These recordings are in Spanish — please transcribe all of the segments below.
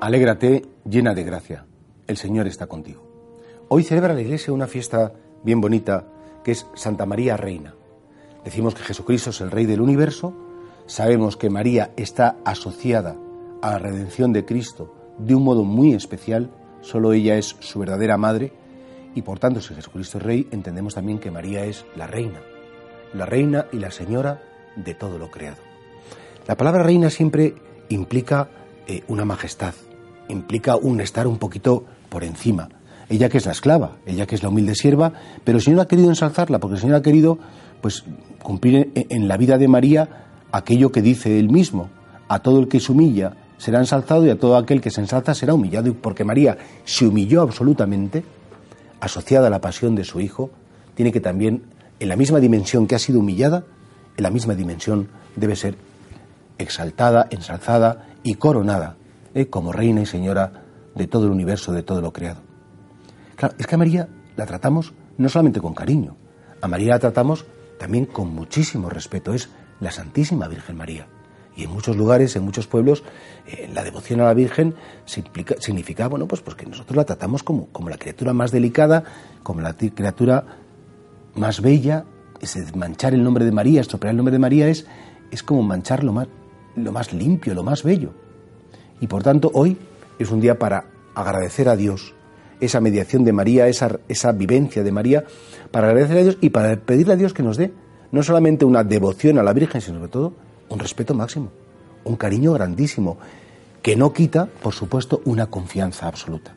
Alégrate, llena de gracia. El Señor está contigo. Hoy celebra la Iglesia una fiesta bien bonita que es Santa María Reina. Decimos que Jesucristo es el Rey del universo, sabemos que María está asociada a la redención de Cristo de un modo muy especial, solo ella es su verdadera madre, y por tanto si Jesucristo es Rey, entendemos también que María es la Reina, la Reina y la Señora de todo lo creado. La palabra Reina siempre implica eh, una majestad, implica un estar un poquito por encima. Ella que es la esclava, ella que es la humilde sierva, pero el Señor ha querido ensalzarla, porque el Señor ha querido pues cumplir en la vida de María aquello que dice él mismo, a todo el que se humilla será ensalzado y a todo aquel que se ensalza será humillado, y porque María se humilló absolutamente, asociada a la pasión de su Hijo, tiene que también, en la misma dimensión que ha sido humillada, en la misma dimensión debe ser exaltada, ensalzada y coronada ¿eh? como reina y señora de todo el universo, de todo lo creado. Claro, es que a María la tratamos no solamente con cariño, a María la tratamos también con muchísimo respeto, es la Santísima Virgen María. Y en muchos lugares, en muchos pueblos, eh, la devoción a la Virgen significa, bueno, pues, pues que nosotros la tratamos como, como la criatura más delicada, como la criatura más bella. Es manchar el nombre de María, estropear el nombre de María es, es como manchar lo más, lo más limpio, lo más bello. Y por tanto, hoy es un día para agradecer a Dios esa mediación de María, esa, esa vivencia de María, para agradecer a Dios y para pedirle a Dios que nos dé no solamente una devoción a la Virgen, sino sobre todo un respeto máximo, un cariño grandísimo, que no quita, por supuesto, una confianza absoluta.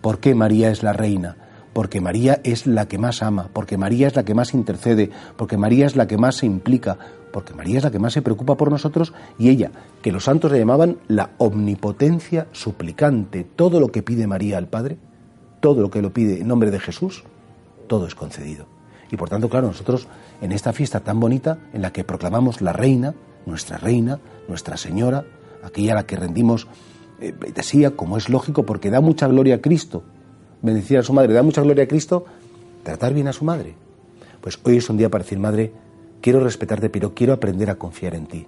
¿Por qué María es la reina? Porque María es la que más ama, porque María es la que más intercede, porque María es la que más se implica, porque María es la que más se preocupa por nosotros y ella, que los santos le llamaban la omnipotencia suplicante, todo lo que pide María al Padre, todo lo que lo pide en nombre de Jesús, todo es concedido. Y por tanto, claro, nosotros en esta fiesta tan bonita en la que proclamamos la reina, nuestra reina, nuestra señora, aquella a la que rendimos eh, como es lógico, porque da mucha gloria a Cristo, bendecir a su madre, da mucha gloria a Cristo, tratar bien a su madre. Pues hoy es un día para decir, madre, quiero respetarte, pero quiero aprender a confiar en ti.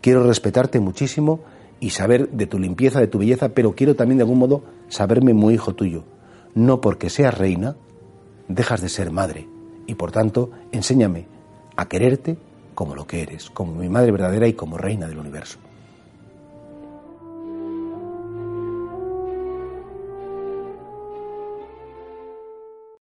Quiero respetarte muchísimo y saber de tu limpieza, de tu belleza, pero quiero también de algún modo saberme muy hijo tuyo. No porque seas reina, dejas de ser madre. Y por tanto, enséñame a quererte como lo que eres, como mi madre verdadera y como reina del universo.